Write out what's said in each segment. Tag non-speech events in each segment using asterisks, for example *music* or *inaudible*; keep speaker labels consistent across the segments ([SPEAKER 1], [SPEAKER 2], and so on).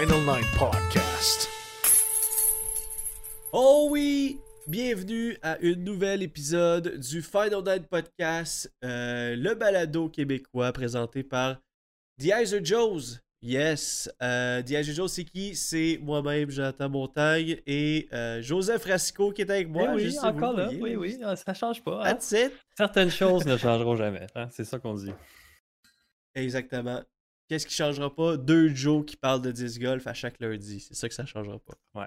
[SPEAKER 1] Final Nine Podcast.
[SPEAKER 2] Oh oui! Bienvenue à un nouvel épisode du Final Night Podcast, euh, le balado québécois présenté par The Iser Joes. Yes, euh, The Iser Joes, c'est qui? C'est moi-même, Jonathan Montagne, et euh, Joseph Rasco qui est avec moi.
[SPEAKER 3] Eh oui,
[SPEAKER 2] juste si vous
[SPEAKER 3] encore là,
[SPEAKER 2] voyez.
[SPEAKER 3] oui, oui, ah, ça change pas. hein.
[SPEAKER 2] That's it.
[SPEAKER 3] Certaines choses ne changeront jamais, hein, c'est ça qu'on dit.
[SPEAKER 2] Exactement. Qu'est-ce qui changera pas? Deux Joe qui parlent de disc golf à chaque lundi. C'est ça que ça changera pas.
[SPEAKER 3] Ouais.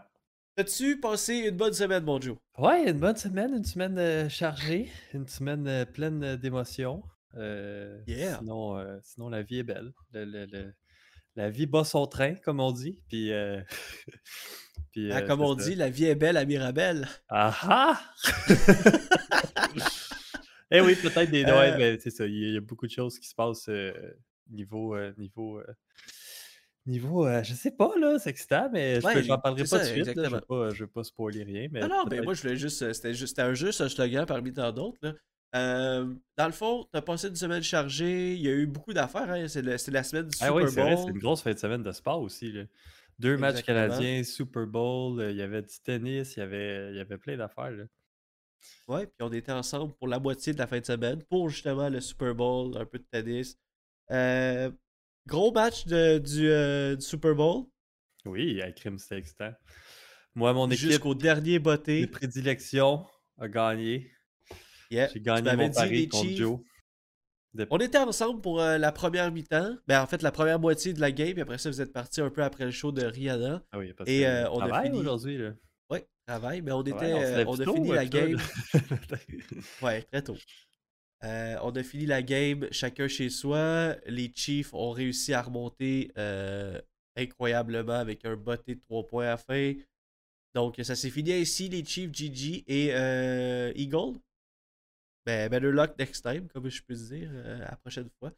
[SPEAKER 2] As-tu passé une bonne semaine, mon Joe?
[SPEAKER 3] Ouais, une bonne semaine, une semaine euh, chargée, une semaine euh, pleine euh, d'émotions. Euh,
[SPEAKER 2] Yeah.
[SPEAKER 3] Sinon, euh, sinon, la vie est belle. Le- le- le- la vie bat son train, comme on dit. Puis, euh, *laughs* puis,
[SPEAKER 2] Ah,
[SPEAKER 3] euh,
[SPEAKER 2] comme on
[SPEAKER 3] ça.
[SPEAKER 2] dit, la vie est belle à Mirabel.
[SPEAKER 3] Ah ah! *laughs* eh oui, peut-être des.
[SPEAKER 2] Euh,
[SPEAKER 3] Ouais, mais c'est ça. Il y, a- il y a beaucoup de choses qui se passent euh, niveau. euh, niveau euh, Niveau, euh, je sais pas, là, c'est excitant, mais je
[SPEAKER 2] Ouais,
[SPEAKER 3] parlerai pas de suite. là, je
[SPEAKER 2] exactement.
[SPEAKER 3] veux pas, spoiler rien. Mais
[SPEAKER 2] Non, non, mais
[SPEAKER 3] peut-être-
[SPEAKER 2] moi, je voulais juste. euh, C'était juste, c'était un juste un slogan parmi tant d'autres. Euh, dans le fond, t'as passé une semaine chargée. Il y a eu beaucoup d'affaires. Hein. C'est la semaine du
[SPEAKER 3] Ah
[SPEAKER 2] Super
[SPEAKER 3] oui, c'est vrai, c'est
[SPEAKER 2] Bowl.
[SPEAKER 3] une grosse fin de semaine de sport aussi. là. Deux matchs canadiens, Super Bowl, il y avait du tennis, il y avait, il y avait plein d'affaires.
[SPEAKER 2] Ouais, puis on était ensemble pour la moitié de la fin de semaine pour justement le Super Bowl, un peu de tennis. Euh, gros match de- du, euh, du Super Bowl
[SPEAKER 3] Oui, à crime, c'était excitant. Moi, mon équipe
[SPEAKER 2] jusqu'au dernier
[SPEAKER 3] de
[SPEAKER 2] botté.
[SPEAKER 3] prédilection a gagné.
[SPEAKER 2] Yeah.
[SPEAKER 3] J'ai gagné mon
[SPEAKER 2] dit,
[SPEAKER 3] pari contre
[SPEAKER 2] Chiefs-
[SPEAKER 3] Joe. De-
[SPEAKER 2] On était ensemble pour euh, la première mi-temps. Ben, en fait, la première moitié de la game. Puis après ça, vous êtes partis un peu après le show de Rihanna.
[SPEAKER 3] Ah oui, parce
[SPEAKER 2] Et,
[SPEAKER 3] que
[SPEAKER 2] euh, on a
[SPEAKER 3] travaille
[SPEAKER 2] fini-
[SPEAKER 3] aujourd'hui.
[SPEAKER 2] Ouais, travail. Mais on était, on a
[SPEAKER 3] tôt,
[SPEAKER 2] fini la game. *laughs* Ouais, très tôt. Euh, on a fini la game chacun chez soi. Les Chiefs ont réussi à remonter euh, incroyablement avec un botté de 3 points à fin. Donc ça s'est fini ainsi, les Chiefs, GG et euh, Eagle. Ben, better luck next time, comme je peux dire, à la prochaine fois.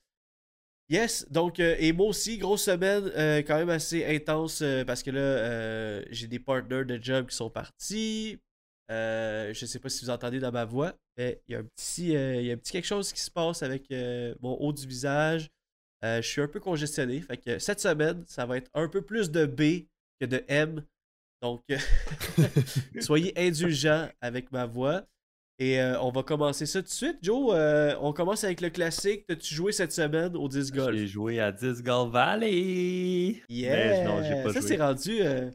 [SPEAKER 2] Yes, donc, et moi aussi, grosse semaine, quand même assez intense, parce que là, j'ai des partners de job qui sont partis. Euh, je sais pas si vous entendez dans ma voix, mais il y a un petit, euh, il y a un petit quelque chose qui se passe avec euh, mon haut du visage. Je suis un peu congestionné. Fait que cette semaine, ça va être un peu plus de B que de M. Donc, *laughs* soyez indulgents avec ma voix. Et on va commencer ça tout de suite. Joe, on commence avec le classique. T'as-tu joué cette semaine au disc golf?
[SPEAKER 3] J'ai joué à Disc Golf Valley.
[SPEAKER 2] Yeah!
[SPEAKER 3] Mais non, pas
[SPEAKER 2] ça, c'est rendu, ça,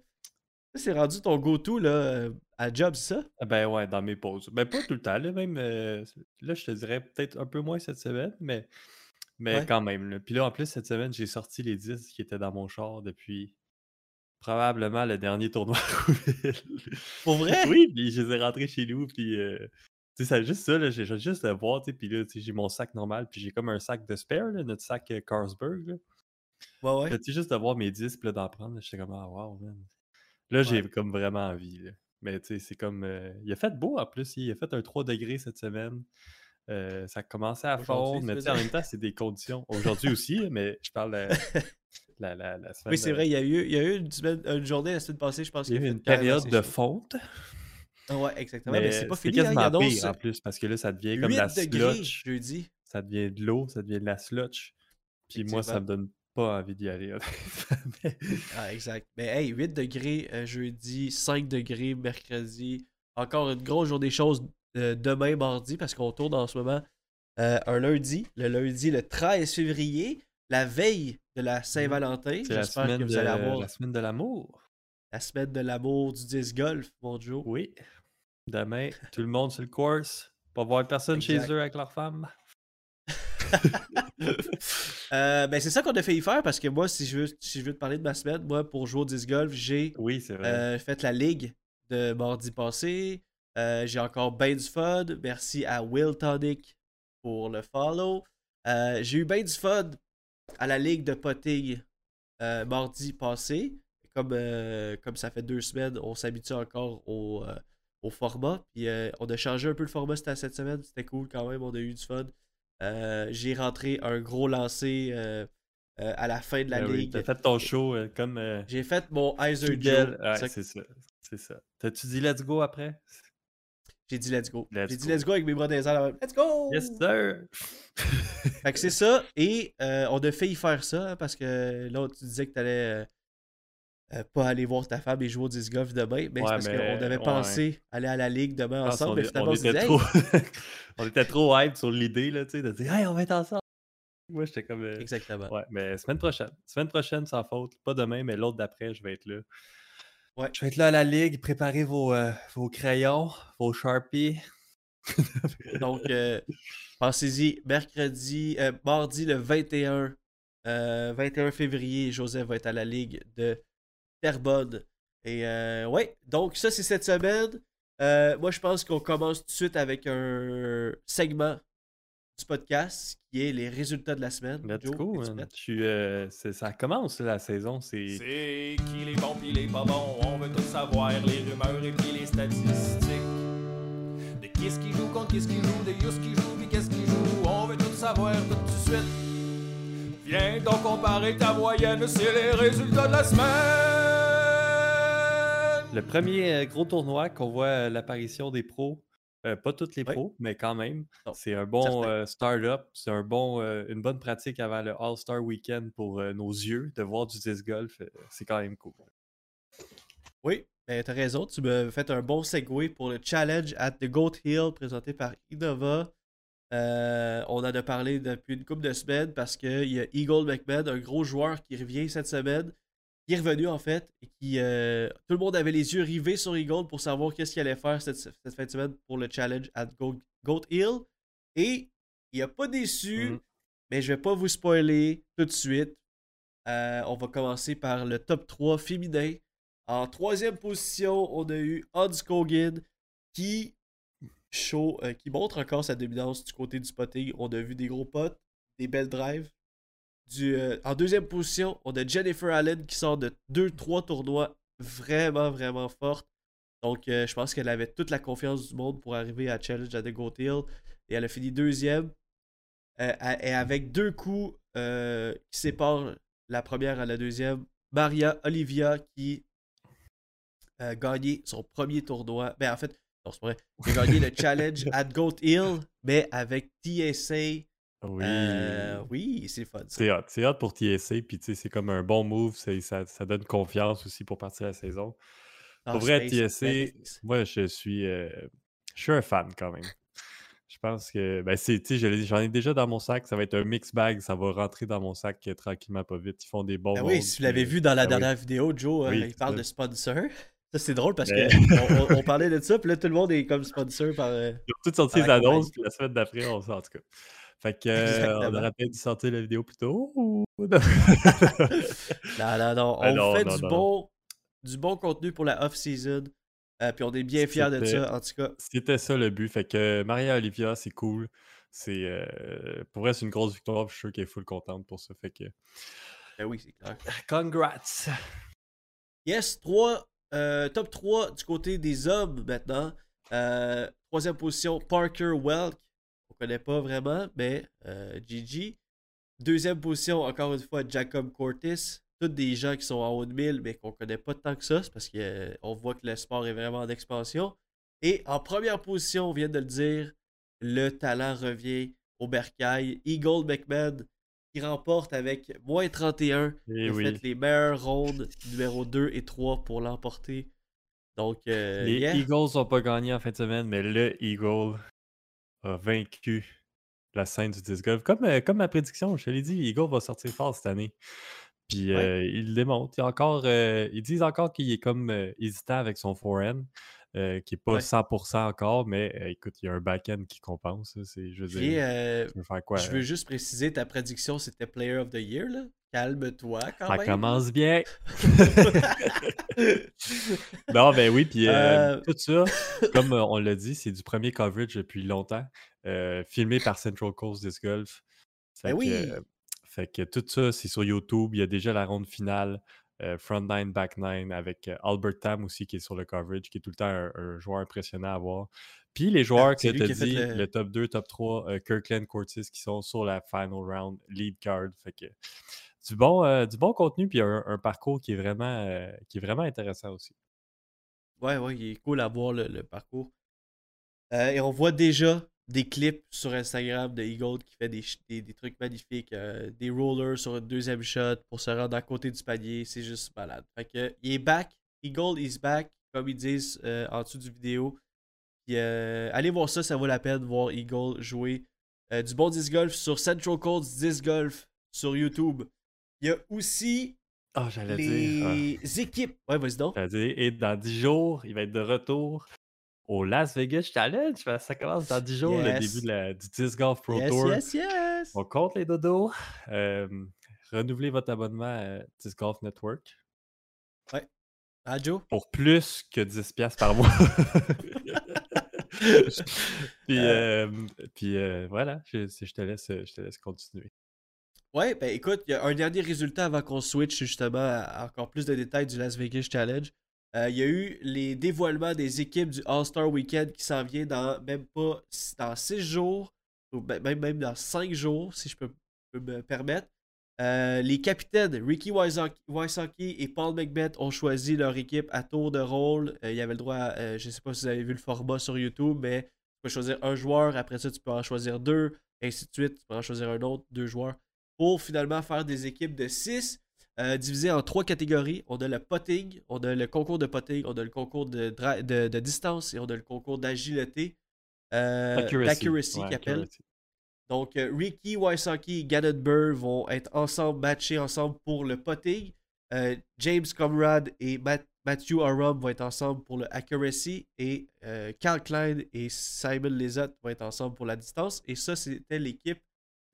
[SPEAKER 2] c'est rendu ton go-to là, à job, ça?
[SPEAKER 3] Ah Ben ouais, dans mes pauses. Ben pas tout le temps, là, même. euh, là, je te dirais peut-être un peu moins cette semaine, mais, mais
[SPEAKER 2] Ouais.
[SPEAKER 3] quand même. là. Puis là, en plus, cette semaine, j'ai sorti les disques qui étaient dans mon char depuis probablement le dernier tournoi. *laughs*
[SPEAKER 2] Pour vrai?
[SPEAKER 3] oui, puis je les ai rentrés chez nous, puis. euh, tu sais, c'est juste ça, là, j'ai juste à voir, tu sais, puis là, tu sais, j'ai mon sac normal, puis j'ai comme un sac de spare, là, notre sac euh, Carlsberg, là.
[SPEAKER 2] Ouais, ouais.
[SPEAKER 3] Tu sais, juste de voir mes disques, puis là, d'en prendre, j'étais comme, ah, wow, man. Là, j'ai comme vraiment envie, là. Mais tu sais, c'est comme. euh, il a fait beau en plus, il a fait un 3 degrés cette semaine. Euh, ça a commencé à fondre, mais en même temps, c'est des conditions. Aujourd'hui aussi, mais je parle euh, *laughs* la, la, la semaine.
[SPEAKER 2] Oui, c'est vrai, il y a eu, il y a eu une, semaine- une journée la semaine passée, je pense
[SPEAKER 3] Il y a eu une période de fonte.
[SPEAKER 2] Ah Ouais, exactement. Mais, c'est pas fini, hein,
[SPEAKER 3] quasiment pire en plus parce que là, ça devient comme
[SPEAKER 2] 8
[SPEAKER 3] la
[SPEAKER 2] degrés
[SPEAKER 3] slotch.
[SPEAKER 2] jeudi.
[SPEAKER 3] Ça devient de l'eau, ça devient de la slotch. Puis moi, ça me donne pas envie d'y aller. *laughs* Mais-
[SPEAKER 2] Ah, exact. Mais hey, 8 degrés euh, jeudi, 5 degrés mercredi. Encore une grosse journée des choses euh, demain, mardi, parce qu'on tourne en ce moment euh, un lundi. Le lundi, le 13 février, la veille de la Saint-Valentin.
[SPEAKER 3] C'est la
[SPEAKER 2] J'espère
[SPEAKER 3] semaine,
[SPEAKER 2] que vous
[SPEAKER 3] de,
[SPEAKER 2] allez avoir
[SPEAKER 3] la semaine de l'amour.
[SPEAKER 2] la semaine de l'amour du disc golf, mon Joe.
[SPEAKER 3] Oui. Demain, tout le monde sur le course. Pas voir personne chez eux avec leur femme. *laughs*
[SPEAKER 2] Euh, ben, c'est ça qu'on a fait y faire parce que moi, si je veux, si je veux te parler de ma semaine, moi, pour jouer au disc golf, j'ai
[SPEAKER 3] Oui.
[SPEAKER 2] Euh, fait la ligue de mardi passé. Euh, J'ai encore bien du fun. Merci à Will Tonic pour le follow. J'ai eu bien du fun à la ligue de potting mardi passé. Comme, comme ça fait deux semaines, on s'habitue encore au, au format. Puis on a changé un peu le format cette semaine. C'était cool quand même. On a eu du fun. Euh, J'ai rentré un gros lancer euh, euh, à la fin de la
[SPEAKER 3] Ben oui,
[SPEAKER 2] ligue.
[SPEAKER 3] T'as fait ton show comme
[SPEAKER 2] J'ai fait mon Heiser. Joe.
[SPEAKER 3] Ouais, c'est ça. C'est ça. T'as-tu dit let's go après?
[SPEAKER 2] J'ai dit let's go. J'ai dit let's go avec mes bras dans les airs. Let's go!
[SPEAKER 3] Yes, sir!
[SPEAKER 2] Fait que c'est ça. Et on a failli faire ça hein, parce que là, tu disais que t'allais euh, pas aller voir ta femme et jouer au disc golf demain.
[SPEAKER 3] Ouais,
[SPEAKER 2] c'est parce qu'on avait
[SPEAKER 3] ouais.
[SPEAKER 2] pensé aller à la ligue demain
[SPEAKER 3] pense
[SPEAKER 2] ensemble. Mais finalement,
[SPEAKER 3] on, était
[SPEAKER 2] disait,
[SPEAKER 3] trop...
[SPEAKER 2] hey, *laughs*
[SPEAKER 3] on était trop hype sur l'idée là, tu sais, de dire Hey, on va être ensemble! Moi, j'étais comme. euh,
[SPEAKER 2] Exactement.
[SPEAKER 3] Ouais, mais semaine prochaine. Semaine prochaine, sans faute. Pas demain, mais l'autre d'après, je vais être là.
[SPEAKER 2] Ouais.
[SPEAKER 3] Je vais être là à la ligue. Préparez vos, euh, vos crayons, vos Sharpies. *laughs*
[SPEAKER 2] Donc, pensez-y, mercredi, mardi le 21, euh, 21 février, Joseph va être à la Ligue de Terrebonne. Et euh, ouais, donc ça c'est cette semaine. Euh, moi je pense qu'on commence tout de suite avec un segment du podcast qui est les résultats de la semaine.
[SPEAKER 3] Let's
[SPEAKER 2] Joe,
[SPEAKER 3] go, man.
[SPEAKER 2] prêt?
[SPEAKER 3] Je suis, euh, c'est- ça commence la saison. C'est
[SPEAKER 4] C'est qui les bons pis les pas bons, on veut tout savoir, les rumeurs et puis les statistiques. De qui ce qui joue contre qui ce qui joue, de yous qui joue pis qu'est-ce qui joue, on veut tout savoir tout de suite. Viens donc comparer ta moyenne, c'est les résultats de la semaine.
[SPEAKER 3] le premier euh, gros tournoi qu'on voit euh, l'apparition des pros. Euh, pas toutes les pros, mais quand même. C'est un bon euh, start-up. C'est un bon, euh, une bonne pratique avant le All-Star Weekend pour euh, nos yeux. De voir du disc golf, euh, c'est quand même cool.
[SPEAKER 2] Oui, ben, t'as raison. Tu me fais un bon segue pour le challenge at the Goat Hill présenté par Innova. Euh, on en a parlé depuis une couple de semaines parce qu'il y a Eagle McMahon, un gros joueur qui revient cette semaine, qui est revenu en fait, et qui euh, tout le monde avait les yeux rivés sur Eagle pour savoir qu'est-ce qu'il allait faire cette, cette fin de semaine pour le challenge at Goat, Goat Hill. Et il a pas déçu,
[SPEAKER 3] Mhm.
[SPEAKER 2] mais je vais pas vous spoiler tout de suite. Euh, on va commencer par le top 3 féminin. En troisième position, on a eu Hans Kogan qui, show, euh, qui montre encore sa dominance du côté du spotting. On a vu des gros potes, des belles drives. Du, euh, en deuxième position, on a Jennifer Allen qui sort de 2-3 tournois vraiment, vraiment fortes. Donc, euh, je pense qu'elle avait toute la confiance du monde pour arriver à Challenge à The Goat Hill. Et elle a fini deuxième. Et avec deux coups qui séparent la première à la deuxième, Maria Olivia qui a gagné son premier tournoi. Ben, en fait, non, c'est vrai. Gagné le challenge *laughs* at Goat Hill, mais avec TSA.
[SPEAKER 3] Oui.
[SPEAKER 2] Euh, oui, c'est fun.
[SPEAKER 3] C'est hot. C'est hot pour TSA. Puis, tu sais, c'est comme un bon move. Ça, ça donne confiance aussi pour partir la saison.
[SPEAKER 2] Ah,
[SPEAKER 3] Pour vrai, TSA, moi, je suis, euh, je suis un fan quand même. Je pense que, ben, c'est, tu sais, j'en ai déjà dans mon sac. Ça va être un mix bag. Ça va rentrer dans mon sac euh, tranquillement, pas vite. Ils font des bons
[SPEAKER 2] Ah oui, si vous l'avez vu dans la
[SPEAKER 3] ah oui.
[SPEAKER 2] dernière vidéo, Joe, euh, il parle de sponsor. Ça, c'est drôle parce qu'on on, on *laughs* parlait de ça, puis là, tout le monde est comme sponsor par. euh,
[SPEAKER 3] Ils ont toutes sorti les annonces, puis la semaine d'après, on sort en tout cas. Fait que, euh, on aurait peut-être dû sortir la vidéo plus tôt. ou- *laughs*
[SPEAKER 2] Non, non, non. On
[SPEAKER 3] Ah non,
[SPEAKER 2] fait
[SPEAKER 3] non,
[SPEAKER 2] du,
[SPEAKER 3] non.
[SPEAKER 2] bon, du bon contenu pour la off-season. euh, puis on est bien fiers de ça, en tout cas.
[SPEAKER 3] C'était ça le but. Fait que Maria Olivia, c'est cool. C'est euh, pour elle, c'est une grosse victoire. Je suis sûr qu'elle est full contente pour ça. Fait que
[SPEAKER 2] Ben oui, c'est clair.
[SPEAKER 3] congrats.
[SPEAKER 2] Yes, 3, top 3 du côté des hommes maintenant. Euh, troisième position, Parker Welk. On connaît pas vraiment, mais euh, GG. Deuxième position, encore une fois, Jacob Cortis. Tous des gens qui sont en haut de 1000, mais qu'on connaît pas tant que ça. C'est parce qu'on voit que le sport est vraiment en expansion. Et en première position, on vient de le dire, le talent revient au bercail. Eagle McMahon qui remporte avec moins 31.
[SPEAKER 3] Eh
[SPEAKER 2] Il a
[SPEAKER 3] oui.
[SPEAKER 2] fait les meilleures rondes numéro 2 et 3 pour l'emporter. Donc, euh,
[SPEAKER 3] Les
[SPEAKER 2] yeah.
[SPEAKER 3] Eagles n'ont pas gagné en fin de semaine, mais le Eagle a vaincu la scène du disc golf. Comme, euh, comme ma prédiction, je te l'ai dit, Eagle va sortir fort cette année. Puis
[SPEAKER 2] Ouais.
[SPEAKER 3] euh, il le démontre. Il encore, ils disent encore qu'il est comme hésitant avec son forehand, euh, qui n'est pas
[SPEAKER 2] Ouais.
[SPEAKER 3] 100% encore, mais euh, écoute, il y a un back-end qui compense. C'est, je veux dire,
[SPEAKER 2] euh,
[SPEAKER 3] tu veux faire quoi?
[SPEAKER 2] je veux juste préciser, ta prédiction, c'était Player of the Year. Là. Calme-toi quand
[SPEAKER 3] Ça
[SPEAKER 2] même.
[SPEAKER 3] commence bien. *laughs* Non, ben oui, puis euh, tout ça, *laughs* comme on l'a dit, c'est du premier coverage depuis longtemps, euh, filmé par Central Coast Disc Golf. Fait
[SPEAKER 2] Ben
[SPEAKER 3] que,
[SPEAKER 2] oui.
[SPEAKER 3] fait que tout ça, c'est sur YouTube. Il y a déjà la ronde finale, euh, Front Nine, Back Nine, avec euh, Albert Tam aussi qui est sur le coverage, qui est tout le temps un, un joueur impressionnant à voir. Puis les joueurs que
[SPEAKER 2] c'est lui
[SPEAKER 3] tu as dit,
[SPEAKER 2] le-
[SPEAKER 3] le... top 2, top 3, euh, Kirkland, Cortis, qui sont sur la final round, lead card. Fait que du bon, du bon contenu, puis un, un parcours qui est vraiment, qui est vraiment intéressant aussi.
[SPEAKER 2] Ouais, ouais, il est cool à voir le, le parcours. Et on voit déjà des clips sur Instagram de Eagle qui fait des, des, des trucs magnifiques, euh, des rollers sur un deuxième shot pour se rendre à côté du panier. C'est juste malade. Fait que, il est back. Eagle is back, comme ils disent euh, en dessous du vidéo. Puis, euh, allez voir ça, ça vaut la peine de voir Eagle jouer du bon disc golf sur Central Coast Disc Golf sur YouTube. Il y a aussi
[SPEAKER 3] j'allais dire. ah.
[SPEAKER 2] les équipes. Ouais, vas-y donc.
[SPEAKER 3] Dire, et dans 10 jours, il va être de retour au Las Vegas Challenge. Ça commence dans 10 jours, le début de la- du Disc Golf Pro
[SPEAKER 2] Yes,
[SPEAKER 3] Tour.
[SPEAKER 2] yes, yes.
[SPEAKER 3] On compte les dodos. Euh, renouvelez votre abonnement à Disc Golf Network
[SPEAKER 2] Ah, Joe?
[SPEAKER 3] pour plus que 10$ piastres par mois. *laughs* puis euh, puis, euh, voilà, je, je te laisse, je te laisse continuer.
[SPEAKER 2] Ouais, ben écoute, il y a un dernier résultat avant qu'on switch justement à à encore plus de détails du Las Vegas Challenge. Euh, Il y a eu les dévoilements des équipes du All-Star Weekend qui s'en vient dans même pas dans 6 jours, ou ben- même, même dans 5 jours, si je peux, me permettre. Euh, les capitaines Ricky Wysocki et Paul McBeth ont choisi leur équipe à tour de rôle. Euh, il y avait le droit, à, je ne sais pas si vous avez vu le format sur YouTube, mais tu peux choisir un joueur, après ça tu peux en choisir deux, ainsi de suite, tu peux en choisir un autre, deux joueurs, pour finalement faire des équipes de 6 divisées en trois catégories. On a le potting, on a le concours de potting, on a le concours de, de, de distance et on a le concours d'agilité. Euh,
[SPEAKER 3] Ouais, accuracy.
[SPEAKER 2] Donc, euh, Ricky Wysocki et Gannon Burr vont être ensemble, matchés ensemble pour le potting. Euh, James Comrade et Matt- Matthew Arum vont être ensemble pour le accuracy. Et euh, Carl Klein et Simon Lizotte vont être ensemble pour la distance. Et ça, c'était l'équipe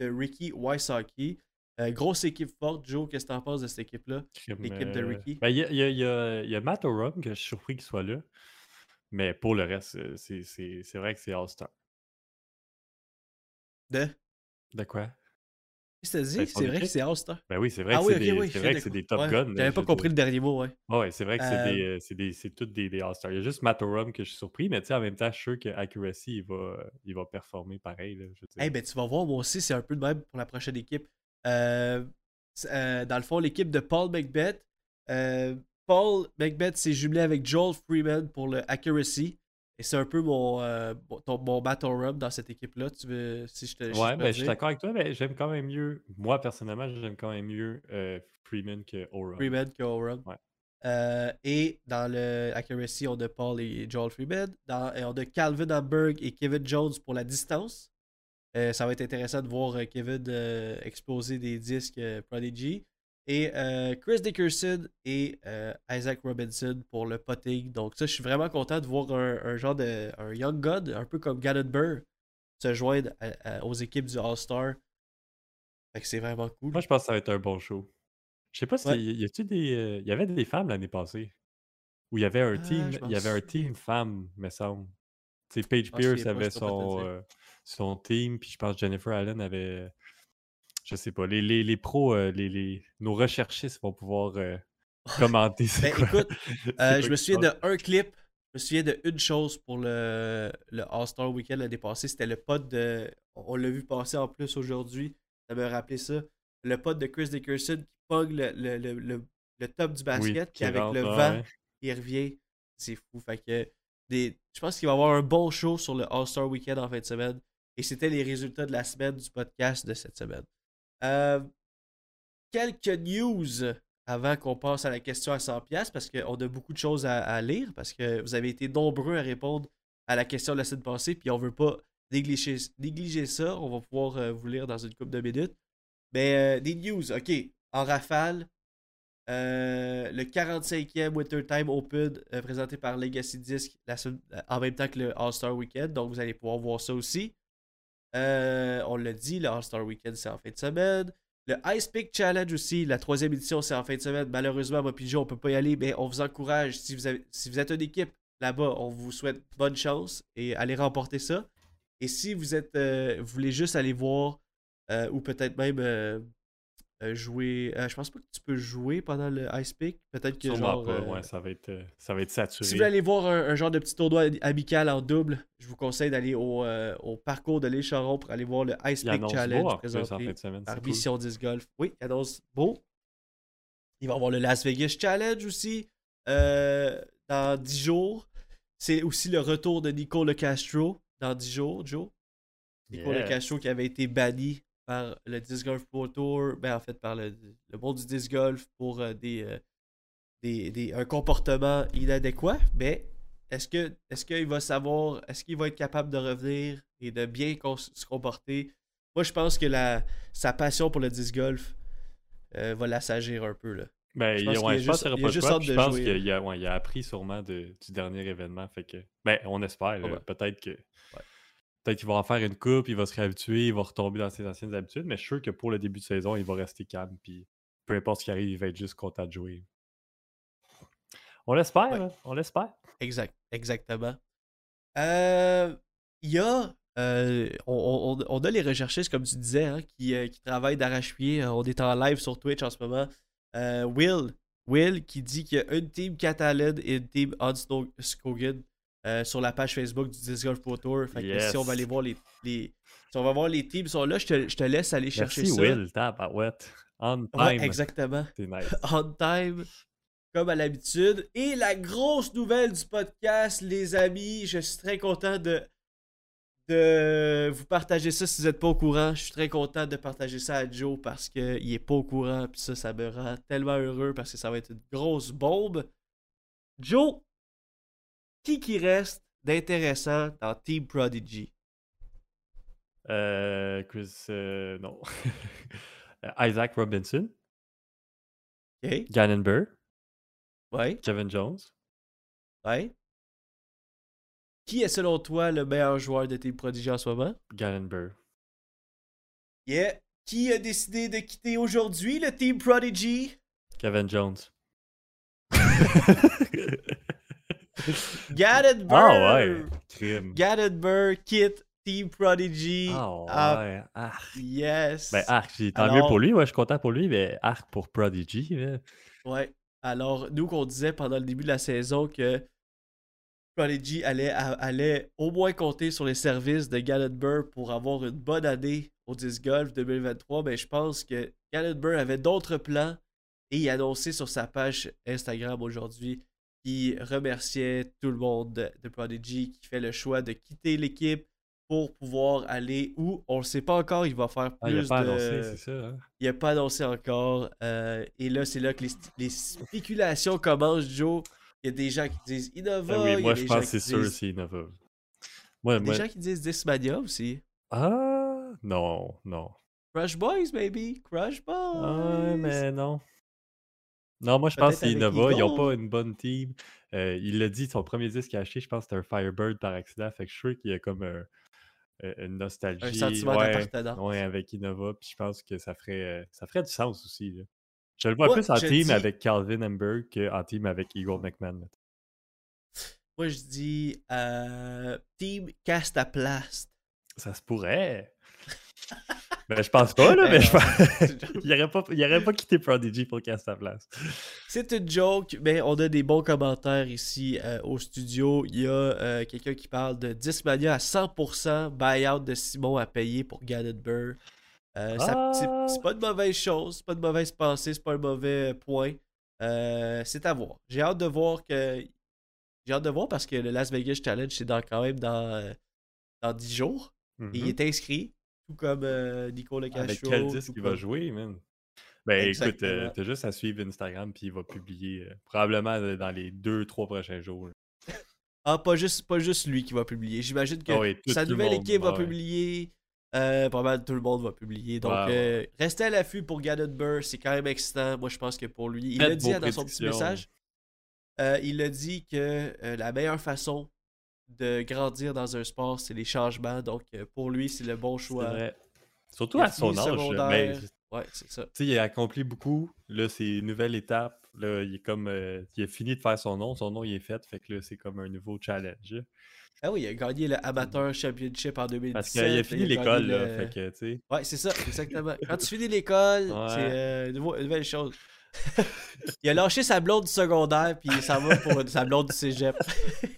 [SPEAKER 2] de Ricky Wysocki. Euh, grosse équipe forte. Joe, qu'est-ce que tu en penses de cette équipe-là? L'équipe de
[SPEAKER 3] euh,
[SPEAKER 2] Ricky.
[SPEAKER 3] ben, Il y, y a- y y Matt Orum que je suis surpris qu'il soit là. Mais pour le reste, euh, c'est- vrai que c'est All-Star.
[SPEAKER 2] De?
[SPEAKER 3] De quoi?
[SPEAKER 2] Qu'est-ce que
[SPEAKER 3] Ben,
[SPEAKER 2] dit? C'est vrai que c'est All-Star.
[SPEAKER 3] Ben oui, c'est vrai
[SPEAKER 2] Ah
[SPEAKER 3] que
[SPEAKER 2] oui,
[SPEAKER 3] c'est des,
[SPEAKER 2] oui.
[SPEAKER 3] vrai que des top
[SPEAKER 2] ouais,
[SPEAKER 3] guns.
[SPEAKER 2] J'avais pas compris le dernier mot, ouais.
[SPEAKER 3] Ouais, c'est vrai que c'est des,
[SPEAKER 2] Euh,
[SPEAKER 3] c'est des- tous des, des All-Stars. Il y a juste Matt Orum que je suis surpris, mais tu sais, en même temps, je suis sûr que Accuracy, il va, il va performer pareil. Là, je dire.
[SPEAKER 2] Eh ben, tu vas voir, moi aussi, c'est un peu de même pour la prochaine équipe. Euh, euh, dans le fond, l'équipe de Paul McBeth. euh, Paul McBeth s'est jumelé avec Joel Freeman pour le accuracy. Et c'est un peu mon, euh, ton- mon battle rub dans cette équipe-là. Tu veux, si je te je
[SPEAKER 3] ouais, ben, je suis d'accord avec toi, mais j'aime quand même mieux, moi personnellement, j'aime quand même mieux euh, Freeman que Orum.
[SPEAKER 2] Freeman que Oram.
[SPEAKER 3] Ouais.
[SPEAKER 2] Euh, et dans le accuracy, on a Paul et Joel Freeman. Dans, et on a Calvin Hamburg et Kevin Jones pour la distance. Euh, ça va être intéressant de voir euh, Kevin euh, exploser des disques euh, Prodigy. Et Chris Dickerson et Isaac Robinson pour le potting. Donc ça, je suis vraiment content de voir un, un genre de un young gun, un peu comme Gannon Burr, se joindre à- à- aux équipes du All-Star. Fait que c'est vraiment cool.
[SPEAKER 3] Moi, je pense que ça va être un bon show. Je sais pas si
[SPEAKER 2] Ouais.
[SPEAKER 3] y des, il y avait des femmes l'année passée où il y avait un
[SPEAKER 2] Ah,
[SPEAKER 3] team, il y avait un team femme, me semble. Sais, Paige
[SPEAKER 2] m'en
[SPEAKER 3] Pierce avait son, euh, son team, puis je pense que Jennifer Allen avait, je sais pas, les, les, les pros, euh, les, les, nos recherchistes vont pouvoir euh, *laughs* commenter. c'est
[SPEAKER 2] Ben, écoute, *laughs* je me souviens d'un clip. Je me souviens d'une chose pour le, le All-Star Weekend l'année passée. C'était le pote de. On l'a vu passer en plus aujourd'hui. Ça m'a rappelé ça. Le pote de Chris Dickerson qui pogne le, le, le, le- le top du basket.
[SPEAKER 3] Oui,
[SPEAKER 2] puis
[SPEAKER 3] qui
[SPEAKER 2] avec
[SPEAKER 3] rentre,
[SPEAKER 2] le vent,
[SPEAKER 3] ouais.
[SPEAKER 2] il revient. C'est fou. Fait que Je pense qu'il va y avoir un bon show sur le All-Star Weekend en fin de semaine. Et c'était les résultats de la semaine du podcast de cette semaine. Euh, quelques news avant qu'on passe à la question à 100$ parce qu'on a beaucoup de choses à, lire, parce que vous avez été nombreux à répondre à la question de la semaine passée, puis on veut pas négliger, négliger ça. On va pouvoir euh, vous lire dans une couple de minutes. Mais euh, des news, ok. En rafale, euh, le 45e Winter Time Open euh, présenté par Legacy Disc euh, en même temps que le All-Star Weekend. Donc vous allez pouvoir voir ça aussi. On l'a dit, le All-Star Weekend c'est en fin de semaine. Le Ice Pick Challenge aussi, la troisième édition c'est en fin de semaine. Malheureusement, moi Pigeon, on peut pas y aller, mais on vous encourage. Si vous, êtes une équipe là-bas, on vous souhaite bonne chance et allez remporter ça. Et si vous êtes vous voulez juste aller voir ou peut-être même jouer. euh, je pense pas que tu peux jouer pendant le Ice Pick. Peut-être que genre.
[SPEAKER 3] pas,
[SPEAKER 2] euh,
[SPEAKER 3] ouais, ça va être, euh, ça va être saturé.
[SPEAKER 2] si vous voulez aller voir un, un genre de petit tournoi amical en double, je vous conseille d'aller au, euh, au parcours de l'Écharon pour aller voir le Ice
[SPEAKER 3] annonce
[SPEAKER 2] Challenge
[SPEAKER 3] beau en plus en
[SPEAKER 2] présenté
[SPEAKER 3] fin de semaine.
[SPEAKER 2] par
[SPEAKER 3] cool.
[SPEAKER 2] Mission 10 Golf. Oui, il annonce beau. Il va y avoir le Las Vegas Challenge aussi euh, dans 10 jours. C'est aussi le retour de Nico Le Castro dans 10 jours, Joe. Nico Le. Castro qui avait été banni par le Disc Golf Pro Tour, ben en fait par le, le monde du Disc Golf pour euh, des, euh, des, des- un comportement inadéquat. Mais est-ce que est-ce qu'il va savoir, est-ce qu'il va être capable de revenir et de bien se comporter? Moi, je pense que la, sa passion pour le disc golf euh, va l'assagir un peu. Là.
[SPEAKER 3] Ben,
[SPEAKER 2] Je
[SPEAKER 3] il,
[SPEAKER 2] pense
[SPEAKER 3] ouais,
[SPEAKER 2] qu'il a
[SPEAKER 3] je pense
[SPEAKER 2] juste-
[SPEAKER 3] qu'il
[SPEAKER 2] a juste
[SPEAKER 3] Je pense qu'il ouais, a appris sûrement de- du dernier événement. Fait que, ben, on espère.
[SPEAKER 2] Ouais.
[SPEAKER 3] Peut-être que. Peut-être qu'il va en faire une coupe, il va se réhabituer, il va retomber dans ses anciennes habitudes, mais je suis sûr que pour le début de saison, il va rester calme, puis peu importe ce qui arrive, il va être juste content de jouer. On l'espère,
[SPEAKER 2] Ouais.
[SPEAKER 3] là, on l'espère.
[SPEAKER 2] Exact, exactement. Euh, Il y a. euh, on, on- on a les recherchistes, comme tu disais, hein, qui, euh, qui travaillent d'arrache-pied. Euh, On est en live sur Twitch en ce moment. Will, Will qui dit qu'il y a une team Catalan et une team Unspoken euh, sur la page Facebook du Disc Golf Pro Tour. Fait que
[SPEAKER 3] Yes.
[SPEAKER 2] si on va aller voir les, les- si on va voir les teams sont là, je te, je te laisse aller chercher
[SPEAKER 3] Merci,
[SPEAKER 2] ça.
[SPEAKER 3] Will, tabarouette. On time.
[SPEAKER 2] Ouais, exactement.
[SPEAKER 3] Nice. *laughs*
[SPEAKER 2] on time, comme à l'habitude. Et la grosse nouvelle du podcast, les amis, je suis très content de, de vous partager ça si vous n'êtes pas au courant. Je suis très content de partager ça à Joe parce qu'il est pas au courant. Puis ça, ça me rend tellement heureux parce que ça va être une grosse bombe. Joe, qui qui reste d'intéressant dans Team Prodigy?
[SPEAKER 3] Euh, Chris, euh, non. *laughs* Isaac Robinson,
[SPEAKER 2] Ok?
[SPEAKER 3] Gannon Burr,
[SPEAKER 2] Ouais,
[SPEAKER 3] Kevin Jones.
[SPEAKER 2] ouais. Qui est selon toi le meilleur joueur de Team Prodigy en ce moment?
[SPEAKER 3] Gannon Burr.
[SPEAKER 2] Yeah. Qui a décidé de quitter aujourd'hui le Team Prodigy?
[SPEAKER 3] Kevin Jones. *laughs* *laughs*
[SPEAKER 2] Gannon Burr!
[SPEAKER 3] ah ouais, crime.
[SPEAKER 2] Burr quitte Team Prodigy.
[SPEAKER 3] Ah
[SPEAKER 2] Ah,
[SPEAKER 3] ouais, arc.
[SPEAKER 2] yes.
[SPEAKER 3] Ben arc, tant
[SPEAKER 2] Alors-
[SPEAKER 3] mieux pour lui, ouais, je suis content pour lui, mais arc pour Prodigy.
[SPEAKER 2] Ouais. Alors, nous qu'on disait pendant le début de la saison que Prodigy allait, allait au moins compter sur les services de Gannon Burr pour avoir une bonne année au Disc Golf 2023, mais je pense que Gannon Burr avait d'autres plans et il a annoncé sur sa page Instagram aujourd'hui qu'il remerciait tout le monde de, de Prodigy qui fait le choix de quitter l'équipe pour pouvoir aller où on ne sait pas encore, il va faire
[SPEAKER 3] Ah, il
[SPEAKER 2] plus
[SPEAKER 3] a pas
[SPEAKER 2] de
[SPEAKER 3] annoncé, c'est ça. hein?
[SPEAKER 2] il n'a pas annoncé encore. euh, et là, c'est là que les, les spéculations commencent, Joe. Il y a des gens qui disent Innova.
[SPEAKER 3] Ah
[SPEAKER 2] y
[SPEAKER 3] oui, moi je pense que
[SPEAKER 2] qui
[SPEAKER 3] c'est sûr
[SPEAKER 2] disent-
[SPEAKER 3] c'est Innova.
[SPEAKER 2] il
[SPEAKER 3] Moi,
[SPEAKER 2] y a des
[SPEAKER 3] moi...
[SPEAKER 2] gens qui disent Discmania aussi.
[SPEAKER 3] Ah, non, non.
[SPEAKER 2] Crush Boys, baby. Crush Boys.
[SPEAKER 3] Ah, mais non. Non, moi je pense que c'est Innova. Ils n'ont pas une bonne team. Euh, il l'a dit, son premier disque qu'il a acheté, je pense que c'était un Firebird par accident. Fait que je suis sûr qu'il y a comme un- un- une nostalgie.
[SPEAKER 2] Un sentiment
[SPEAKER 3] ouais, ouais, avec Innova. Puis je pense que ça ferait, euh, ça ferait du sens aussi. là. Je le vois
[SPEAKER 2] Ouais,
[SPEAKER 3] plus en team
[SPEAKER 2] dis-
[SPEAKER 3] avec Calvin Ember qu'en team avec Eagle McMahon.
[SPEAKER 2] Moi, je dis euh, Team Castaplast.
[SPEAKER 3] Ça se pourrait. Mais je pense pas, là, mais je pense. *laughs* il aurait pas, pas quitté Prodigy pour casser sa place.
[SPEAKER 2] C'est une joke, mais on a des bons commentaires ici euh, au studio. Il y a euh, quelqu'un qui parle de Discmania à 100% buyout de Simon à payer pour Gannon Burr. Euh,
[SPEAKER 3] Ah.
[SPEAKER 2] c'est pas une mauvaise chose, c'est pas une mauvaise pensée, c'est pas un mauvais point. Euh, c'est à voir. J'ai hâte de voir que J'ai hâte de voir parce que le Las Vegas Challenge, c'est dans, quand même dans, dans 10 jours. Et il
[SPEAKER 3] Mhm.
[SPEAKER 2] est inscrit, tout comme euh, Nico Le
[SPEAKER 3] Avec
[SPEAKER 2] Castro.
[SPEAKER 3] quel disque il va jouer, man? Ben écoute, euh, t'as juste à suivre Instagram puis il va publier euh, probablement euh, dans les deux, trois prochains jours. là.
[SPEAKER 2] Ah, pas juste, pas juste lui qui va publier. J'imagine que
[SPEAKER 3] Ah oui, tout-
[SPEAKER 2] sa
[SPEAKER 3] tout
[SPEAKER 2] nouvelle
[SPEAKER 3] monde,
[SPEAKER 2] équipe va publier. Euh, pas mal tout le monde va publier. Donc,
[SPEAKER 3] Ouais,
[SPEAKER 2] euh, restez à l'affût pour Gannon Burr. C'est quand même excitant. Moi, je pense que pour lui. Il l'a dit
[SPEAKER 3] vos
[SPEAKER 2] dans son petit message. Euh, il a dit que la meilleure façon de grandir dans un sport, c'est les changements. Donc, euh, pour lui, c'est le bon choix.
[SPEAKER 3] vrai. Surtout à son âge.
[SPEAKER 2] Ouais, c'est ça.
[SPEAKER 3] sais, il a accompli beaucoup. Là, c'est une nouvelle étape. Là, il est comme. euh, il a fini de faire son nom. Son nom, il est fait. Fait que là, c'est comme un nouveau challenge.
[SPEAKER 2] Ah oui, il a gagné le Amateur Championship en 2017.
[SPEAKER 3] Parce qu'il a fini l'école, là. Fait que, tu sais.
[SPEAKER 2] Ouais, c'est ça, exactement. Quand tu finis l'école,
[SPEAKER 3] Ouais.
[SPEAKER 2] c'est euh, une nouvelle chose. *laughs* il a lâché sa blonde du secondaire, puis il s'en va pour sa blonde du cégep. *laughs*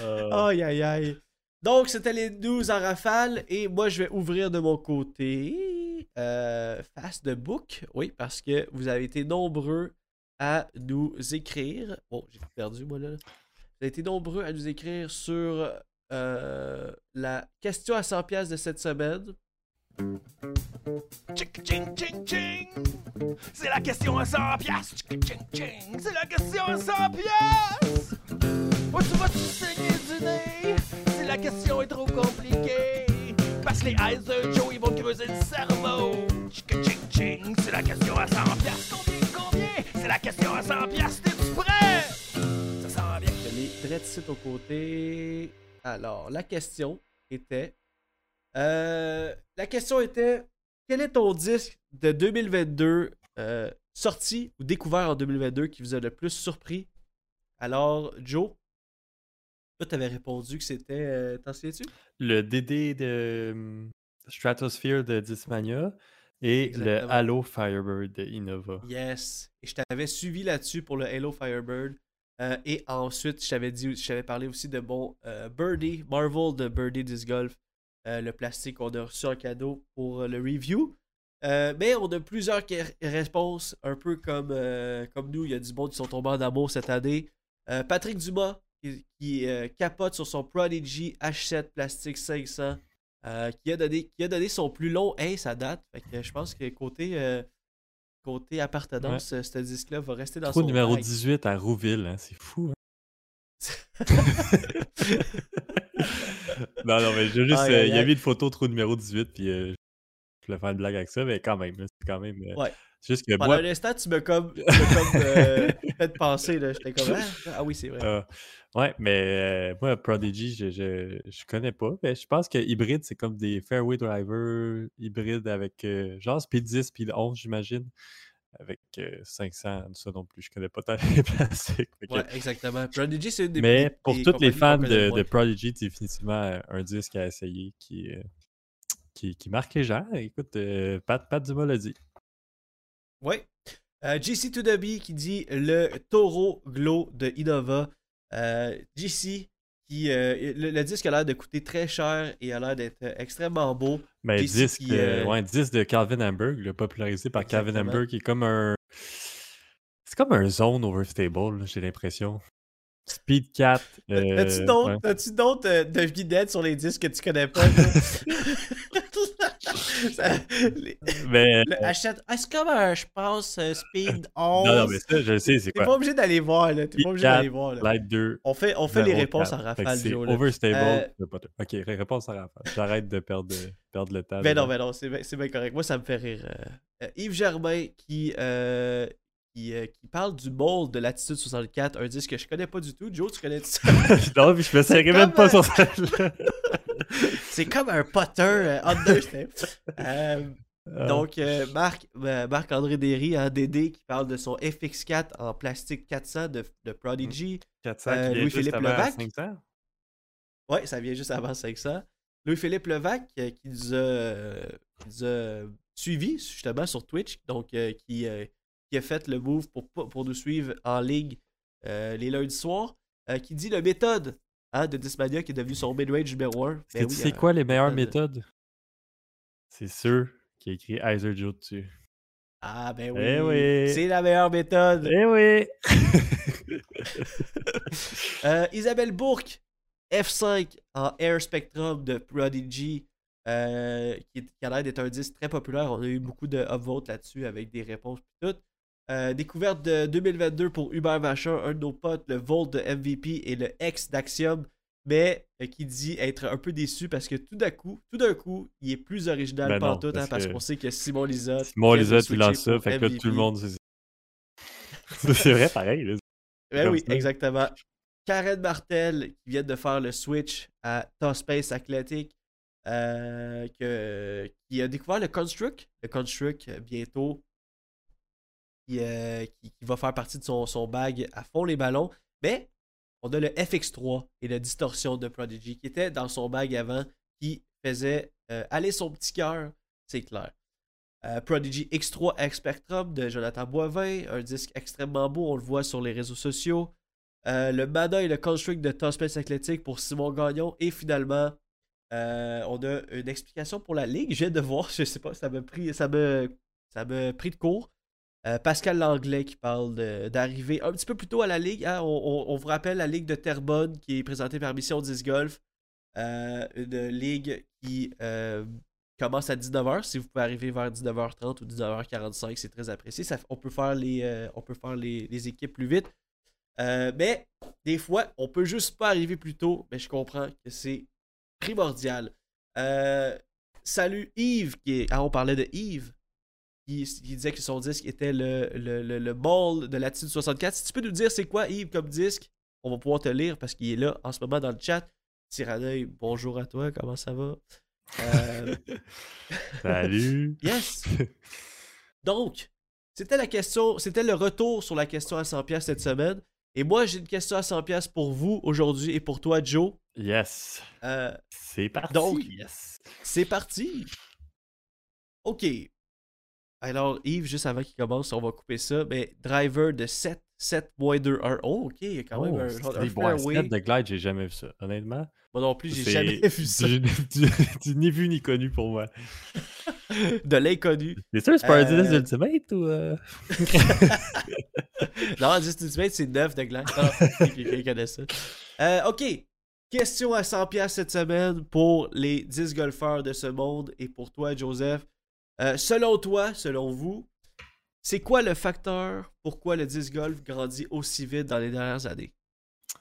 [SPEAKER 3] euh,
[SPEAKER 2] Aïe, aïe, aïe. Donc, c'était les 12 en rafale, et moi, je vais ouvrir de mon côté euh, Fast the Book. Oui, parce que vous avez été nombreux à nous écrire. Oh, j'ai perdu, moi, là. Vous avez été nombreux à nous écrire sur euh, la question à 100$ piastres de cette semaine.
[SPEAKER 4] C'est la question à 100 piastres. Tchic, ching, ching. C'est la question à 100 piastres. Où tu vas-tu saigner du nez? Si la question est trop compliquée. Parce que les eyes de Joe, ils vont creuser le cerveau. Ching, ching. C'est la question à 100 piastres. Combien, combien? C'est la question à 100 piastres. T'es-tu prêt? Ça sent bien.
[SPEAKER 2] Je l'ai direct ici au côté. Alors, la question était. euh, la question était quel est ton disque de 2022 euh, sorti ou découvert en 2022 qui vous a le plus surpris? Alors, Joe, toi, t'avais répondu que c'était. euh, T'en souviens-tu?
[SPEAKER 3] Le DD de hum, Stratosphere de Discmania et
[SPEAKER 2] Exactement.
[SPEAKER 3] le Halo Firebird de Innova.
[SPEAKER 2] Yes. Et je t'avais suivi là-dessus pour le Halo Firebird. Euh, et ensuite, je t'avais dit, je t'avais parlé aussi de mon euh, Birdie, Marvel de Birdie Disc Golf, euh, le plastique qu'on a reçu en cadeau pour le review. Mais on a plusieurs réponses, un peu comme, comme nous. Il y a du monde qui sont tombés en amour cette année. Patrick Dumas, qui, qui, euh, capote sur son Prodigy H7 plastique 500, euh, qui, a donné, qui a donné son plus long ace à date. Fait que je pense que côté, euh, côté appartenance, ce disque-là va rester dans
[SPEAKER 3] Trou
[SPEAKER 2] son
[SPEAKER 3] numéro
[SPEAKER 2] bag.
[SPEAKER 3] 18 à Rouville, hein, c'est fou. hein. *laughs* *laughs* non, non, mais j'ai juste. Il y a
[SPEAKER 2] aïe.
[SPEAKER 3] mis une photo trou numéro 18, puis je voulais faire une blague avec ça, mais quand même, c'est quand même. euh,
[SPEAKER 2] Ouais.
[SPEAKER 3] C'est juste que
[SPEAKER 2] Pendant
[SPEAKER 3] moi,
[SPEAKER 2] un instant, tu m'as comme, *laughs* tu comme euh, fait penser. là. J'étais comme *laughs* ah, ah oui, c'est vrai.
[SPEAKER 3] Euh, ouais, mais euh, moi, Prodigy, je, je, je connais pas. Mais je pense que hybride, c'est comme des fairway drivers hybrides avec euh, genre Speed 10, Speed 11, j'imagine. Avec euh, 500, ça non plus. Je connais pas tant *laughs* les plastiques.
[SPEAKER 2] Ouais, exactement. Prodigy, c'est une des
[SPEAKER 3] mais
[SPEAKER 2] des-
[SPEAKER 3] pour tous les fans de, de Prodigy, c'est définitivement euh, un disque à essayer qui, euh, qui, qui marque les gens. Écoute, euh, Pat, Pat Dumas l'a dit.
[SPEAKER 2] Oui. Euh, JC B qui dit le Taureau Glow de Innova. Euh, JC, qui, euh, le, le disque a l'air de coûter très cher et a l'air d'être euh, extrêmement beau.
[SPEAKER 3] Mais
[SPEAKER 2] JC
[SPEAKER 3] disque,
[SPEAKER 2] qui,
[SPEAKER 3] euh, ouais, disque de Calvin Hamburg, le popularisé par Calvin. Hamburg, qui est comme un. C'est comme un zone overstable, j'ai l'impression. Speed 4. euh,
[SPEAKER 2] T'as-tu d'autres
[SPEAKER 3] ouais.
[SPEAKER 2] euh, devinettes sur les disques que tu connais pas? *laughs* *laughs* toi? *laughs* Ça- les-
[SPEAKER 3] Mais.
[SPEAKER 2] le H7, ah, c'est comme un, je pense, euh, Speed 11. *laughs*
[SPEAKER 3] Non, non, mais ça, je sais, c'est
[SPEAKER 2] T'es pas
[SPEAKER 3] quoi.
[SPEAKER 2] obligé d'aller voir, là. T'es pas obligé
[SPEAKER 3] 4,
[SPEAKER 2] d'aller voir, là.
[SPEAKER 3] Light 2.
[SPEAKER 2] On fait, on fait les
[SPEAKER 3] 0,
[SPEAKER 2] réponses en
[SPEAKER 3] 4. Fait que
[SPEAKER 2] rafale, Joe.
[SPEAKER 3] Overstable.
[SPEAKER 2] Euh.
[SPEAKER 3] Ok, ré- réponse en rafale. J'arrête de perdre, perdre le temps.
[SPEAKER 2] Ben non,
[SPEAKER 3] là.
[SPEAKER 2] ben non, c'est bien, c'est bien correct. Moi, ça me fait rire. Euh, euh, Yves Germain qui, euh, qui, euh, qui parle du mold de Latitude 64, un disque que je connais pas du tout. Joe, tu connais ça? *laughs*
[SPEAKER 3] non, puis je me serrais
[SPEAKER 2] C'est
[SPEAKER 3] même pas sur celle-là. *laughs*
[SPEAKER 2] c'est comme un potter euh, understep. *laughs* Euh,
[SPEAKER 3] Ah.
[SPEAKER 2] donc, Marc, Marc-André Derry, en DD, qui parle de son FX4 en plastique 400 de, de Prodigy.
[SPEAKER 3] 400
[SPEAKER 2] euh,
[SPEAKER 3] qui vient juste
[SPEAKER 2] Louis-Philippe Levac.
[SPEAKER 3] 500.
[SPEAKER 2] Ouais, ça vient juste avant 500. Louis-Philippe Levac, qui nous a, qui nous a suivis justement sur Twitch, donc qui, qui a fait le move pour, pour nous suivre en ligue euh, les lundis soirs, euh, qui dit le méthode hein, de Dismania qui est devenu son mid-range numéro 1.
[SPEAKER 3] Est-ce que tu sais quoi les meilleures méthodes? C'est sûr qui a écrit Heiser Joe dessus.
[SPEAKER 2] Ah ben oui,
[SPEAKER 3] Eh oui.
[SPEAKER 2] c'est la meilleure méthode.
[SPEAKER 3] Eh oui! *laughs*
[SPEAKER 2] Euh, Isabelle Bourque, F5 en Air Spectrum de Prodigy, euh, qui, est- qui a l'air d'être un disque très populaire. On a eu beaucoup de upvotes là-dessus avec des réponses et tout. Euh, découverte de 2022 pour Hubert Vachon, un de nos potes, le Volt de MVP et le ex d'Axiom, mais euh, qui dit être un peu déçu parce que tout d'un coup, tout d'un coup, il est plus original
[SPEAKER 3] Ben
[SPEAKER 2] pantoute, hein,
[SPEAKER 3] parce
[SPEAKER 2] parce
[SPEAKER 3] que
[SPEAKER 2] qu'on sait que Simon Lizotte.
[SPEAKER 3] Simon Lizotte, il lance ça, fait que là, tout le monde. *laughs* C'est vrai, pareil. là.
[SPEAKER 2] Ben oui,
[SPEAKER 3] ça.
[SPEAKER 2] exactement. Karen Martel, qui vient de faire le switch à Top Space Athletic, euh, que- qui a découvert le Construct. Le Construct, bientôt, qui, euh, qui- va faire partie de son, bag à fond les ballons. Mais on a le FX3 et la distorsion de Prodigy, qui était dans son bag avant, qui faisait euh, aller son petit cœur, c'est clair. Euh, Prodigy X3 X Spectrum de Jonathan Boivin, un disque extrêmement beau, on le voit sur les réseaux sociaux. Le Mana et le Construct de Top Space Athletic pour Simon Gagnon. Et finalement, on a une explication pour la ligue. Je viens de voir, *laughs* je sais pas, ça m'a pris, ça m'a, ça m'a pris de court. Euh, Pascal Langlais qui parle d'arriver un petit peu plus tôt à la ligue. hein. On, vous rappelle la ligue de Terrebonne qui est présentée par Mission 10 Golf. Euh, une ligue qui euh, commence à 19h. Si vous pouvez arriver vers 19h30 ou 19h45, c'est très apprécié. On peut faire les, on peut faire les, équipes plus vite. Mais des fois, on peut juste pas arriver plus tôt. Mais je comprends que c'est primordial. Salut Yves, qui est... ah, on parlait de Yves. Qui, qui disait que son disque était le, le, le, le mall de Latitude 64. Si tu peux nous dire c'est quoi Yves comme disque, on va pouvoir te lire parce qu'il est là en ce moment dans le chat. Tire bonjour à toi, comment ça va? Euh, *laughs*
[SPEAKER 3] Salut. *laughs*
[SPEAKER 2] Yes! Donc, c'était la question, c'était le retour sur la question à 100$ cette semaine. Et moi, j'ai une question à 100$ pour vous aujourd'hui et pour toi, Joe.
[SPEAKER 3] Yes.
[SPEAKER 2] Euh,
[SPEAKER 3] C'est parti.
[SPEAKER 2] Donc-
[SPEAKER 3] yes.
[SPEAKER 2] c'est parti! Ok. Alors, Yves, juste avant qu'il commence, on va couper ça. Mais driver de 7, 7 moins 2, 1. Oh, ok, il y a quand même
[SPEAKER 3] Oh,
[SPEAKER 2] un, un
[SPEAKER 3] de glide, j'ai jamais vu ça. Honnêtement,
[SPEAKER 2] Moi non plus, j'ai jamais *laughs* vu ça.
[SPEAKER 3] Du, du- du ni vu ni connu pour moi. *laughs*
[SPEAKER 2] De l'inconnu.
[SPEAKER 3] C'est sûr, c'est pas un
[SPEAKER 2] Euh,
[SPEAKER 3] 10 Ultimate ou. euh? *laughs*
[SPEAKER 2] Non, 10 Ultimate, c'est 9 de glace. Ah, quelqu'un connaît ça. Euh, ok. Question à 100$ cette semaine pour les 10 golfeurs de ce monde et pour toi, Joseph. Euh, selon toi, selon vous, c'est quoi le facteur pourquoi le 10 golf grandit aussi vite dans les dernières années?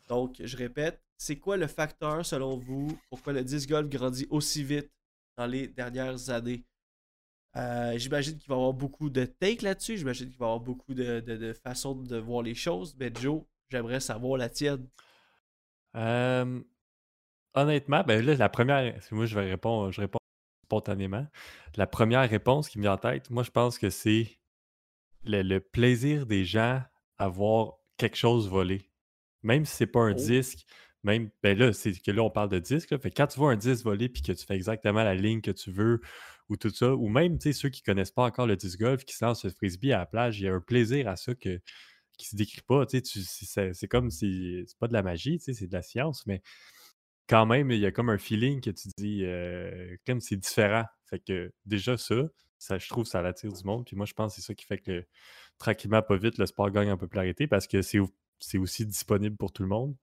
[SPEAKER 2] Donc, je répète, c'est quoi le facteur, selon vous, pourquoi le 10 golf grandit aussi vite dans les dernières années? Euh, j'imagine qu'il va y avoir beaucoup de takes là-dessus. J'imagine qu'il va y avoir beaucoup de, façons de voir les choses. Mais Joe, j'aimerais savoir la tienne.
[SPEAKER 3] Euh, honnêtement, ben là, la première. Moi, je vais répondre, spontanément. La première réponse qui me vient en tête, moi, je pense que c'est le, le plaisir des gens à voir quelque chose voler. Même si c'est pas un
[SPEAKER 2] Oh.
[SPEAKER 3] disque, même. Ben là, c'est que là, on parle de disque. là. Fait que quand tu vois un disque voler puis que tu fais exactement la ligne que tu veux ou tout ça, ou même tu sais, ceux qui connaissent pas encore le disc golf, qui se lancent le frisbee à la plage, il y a un plaisir à ça que, qui se décrit pas. tu sais, c'est- comme si. C'est pas de la magie, tu sais, c'est de la science, mais quand même, il y a comme un feeling que tu dis, euh, comme c'est différent. Fait que déjà ça, ça, je trouve, ça attire du monde. Puis moi, je pense que c'est ça qui fait que tranquillement, pas vite, le sport gagne en popularité parce que c'est au- c'est aussi disponible pour tout le monde.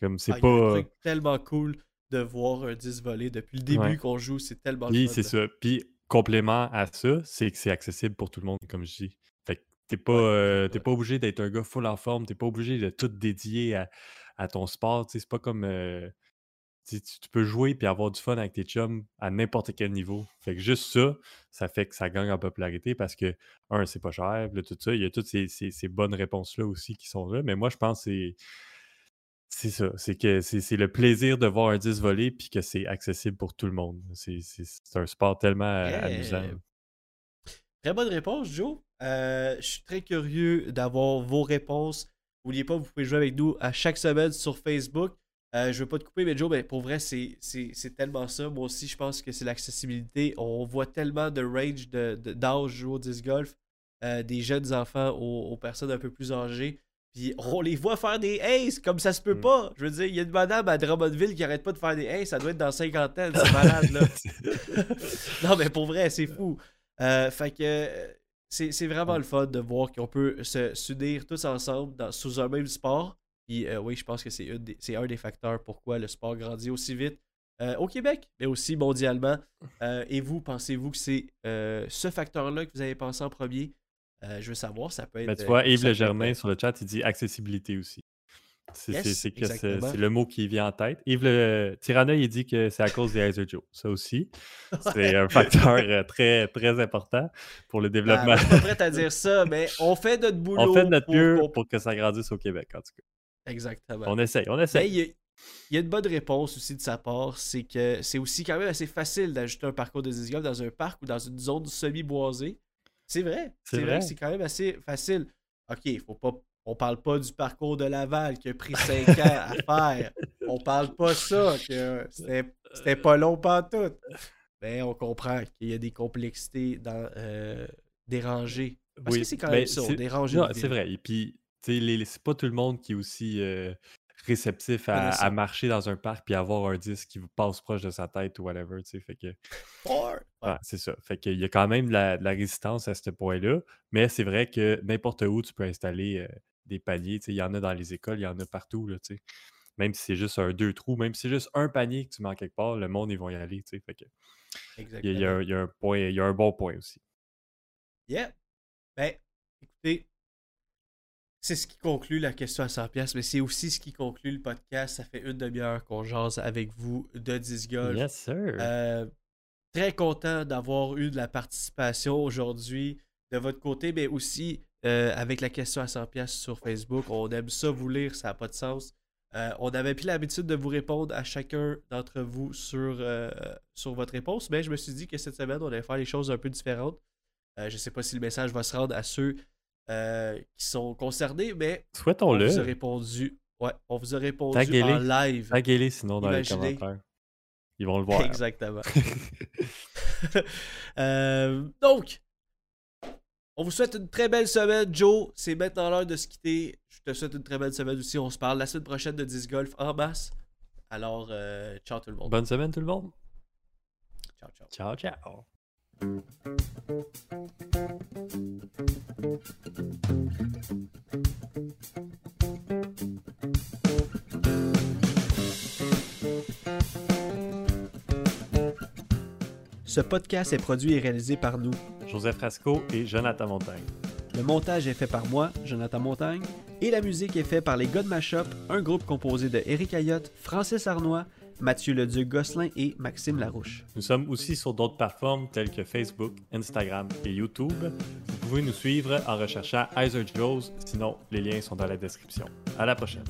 [SPEAKER 3] Comme c'est
[SPEAKER 2] Ah,
[SPEAKER 3] pas.
[SPEAKER 2] truc tellement cool de voir un 10 voler depuis le début
[SPEAKER 3] Ouais.
[SPEAKER 2] qu'on joue. C'est tellement le fun,
[SPEAKER 3] c'est ça. Puis complément à ça, c'est que c'est accessible pour tout le monde, comme je dis. Fait que t'es pas,
[SPEAKER 2] Ouais,
[SPEAKER 3] euh, t'es
[SPEAKER 2] ouais.
[SPEAKER 3] pas obligé d'être un gars full en forme, t'es pas obligé de tout dédier à, à ton sport. C'est pas comme. euh, tu, peux jouer puis avoir du fun avec tes chums à n'importe quel niveau. Fait que juste ça, ça fait que ça gagne en popularité parce que, un, c'est pas cher, là, tout ça. Il y a toutes ces, bonnes réponses-là aussi qui sont là. Mais moi, je pense que c'est. C'est ça, c'est que c'est le plaisir de voir un 10 voler puis que c'est accessible pour tout le monde. C'est un sport tellement amusant.
[SPEAKER 2] Très bonne réponse, Joe. Euh, je suis très curieux d'avoir vos réponses. N'oubliez pas, vous pouvez jouer avec nous à chaque semaine sur Facebook. Euh, je veux pas te couper, mais Joe, mais pour vrai, c'est c'est- c'est tellement ça. Moi aussi, je pense que c'est l'accessibilité. On voit tellement de range d'âge jouer au disc golf, euh, des jeunes enfants aux, aux personnes un peu plus âgées. Puis on les voit faire des aces comme ça se peut
[SPEAKER 3] Mm.
[SPEAKER 2] pas. Je veux dire, il y a une madame à Drummondville qui arrête pas de faire des aces. Ça doit être dans cinquantaine. C'est malade, là. *laughs* non, mais pour vrai, c'est fou. Euh, fait que c'est c'est vraiment le fun de voir qu'on peut se s'unir tous ensemble dans- sous un même sport. Puis euh, oui, je pense que c'est un des facteurs pourquoi le sport grandit aussi vite euh, au Québec, mais aussi mondialement. Euh, et vous, pensez-vous que c'est ce facteur-là que vous avez pensé en premier? Je veux savoir, ça peut être.
[SPEAKER 3] Ben, tu vois, Yves Le
[SPEAKER 2] être-
[SPEAKER 3] Germain sur le chat, il dit accessibilité aussi. C'est
[SPEAKER 2] Yes,
[SPEAKER 3] le mot qui vient en tête. Yves Le Tirana, il dit que c'est à cause des Heiser Joe. Ça aussi, *laughs* c'est un facteur très, très important pour le
[SPEAKER 2] Ah,
[SPEAKER 3] développement.
[SPEAKER 2] moi, je suis pas prêt à dire ça, mais on fait notre boulot. *laughs*
[SPEAKER 3] on fait notre
[SPEAKER 2] pour
[SPEAKER 3] mieux pour que ça grandisse au Québec, en tout cas.
[SPEAKER 2] Exactement.
[SPEAKER 3] On essaye, on essaye.
[SPEAKER 2] il y, a, il y a une bonne réponse aussi de sa part, c'est que c'est aussi quand même assez facile d'ajouter un parcours de disc golf dans un parc ou dans une zone semi-boisée. C'est vrai.
[SPEAKER 3] C'est
[SPEAKER 2] vrai. c'est quand même assez facile. OK, faut pas, on parle pas du parcours de Laval qui a pris *laughs* 5 ans à faire. On parle pas ça, que c'était pas long tout. Mais on comprend qu'il y a des complexités dans euh, déranger. Parce
[SPEAKER 3] Oui,
[SPEAKER 2] que c'est quand même ça,
[SPEAKER 3] Non, c'est vrai. Et puis, c'est pas tout le monde qui est aussi euh, réceptif à, marcher dans un parc puis avoir un disque qui vous passe proche de sa tête ou whatever, tu sais. Fait que, ouais, c'est ça. Fait qu'il y a quand même de la, de la résistance à ce point-là. Mais c'est vrai que n'importe où, tu peux installer euh, des paniers. Tu sais, il y en a dans les écoles, il y en a partout, là, tu sais. Même si c'est juste un deux trous, même si c'est juste un panier que tu mets quelque part, le monde, ils vont y aller, tu sais. Fait que, il y a- il y a un point, il y a un bon point aussi.
[SPEAKER 2] Yeah. Ben, écoutez, c'est ce qui conclut la question à 100$, pièces, mais c'est aussi ce qui conclut le podcast. Ça fait une demi-heure qu'on jase avec vous de 10 golf.
[SPEAKER 3] Yes, sir.
[SPEAKER 2] Euh, très content d'avoir eu de la participation aujourd'hui de votre côté, mais aussi euh, avec la question à 100$ pièces sur Facebook. On aime ça vous lire, ça n'a pas de sens. Euh, on avait pris l'habitude de vous répondre à chacun d'entre vous sur, sur votre réponse, mais je me suis dit que cette semaine, on allait faire les choses un peu différentes. Je ne sais pas si le message va se rendre à ceux euh, qui sont concernés, mais on vous a répondu. Ouais, on vous a répondu
[SPEAKER 3] Taguez-les.
[SPEAKER 2] en live.
[SPEAKER 3] Taguez-les sinon dans
[SPEAKER 2] Imaginez.
[SPEAKER 3] les commentaires. Ils vont le *laughs* voir.
[SPEAKER 2] Exactement. *laughs* *laughs* Euh, donc, on vous souhaite une très belle semaine, Joe. C'est maintenant l'heure de se quitter. Je te souhaite une très belle semaine aussi. On se parle la semaine prochaine de 10 golf en masse. Alors, euh, ciao tout le monde.
[SPEAKER 3] Bonne semaine tout le monde.
[SPEAKER 2] Ciao, ciao.
[SPEAKER 3] Ciao, ciao.
[SPEAKER 2] Ce podcast est produit et réalisé par nous.
[SPEAKER 3] Joseph Rasco et Jonathan Montagne.
[SPEAKER 2] Le montage est fait par moi, Jonathan Montagne, et la musique est faite par les God Mashup, un groupe composé de Eric Ayotte, Francis Arnois, Mathieu Leduc-Gosselin et Maxime Larouche.
[SPEAKER 3] Nous sommes aussi sur d'autres plateformes telles que Facebook, Instagram et YouTube. Vous pouvez nous suivre en recherchant Heiser Joes, sinon les liens sont dans la description. À la prochaine.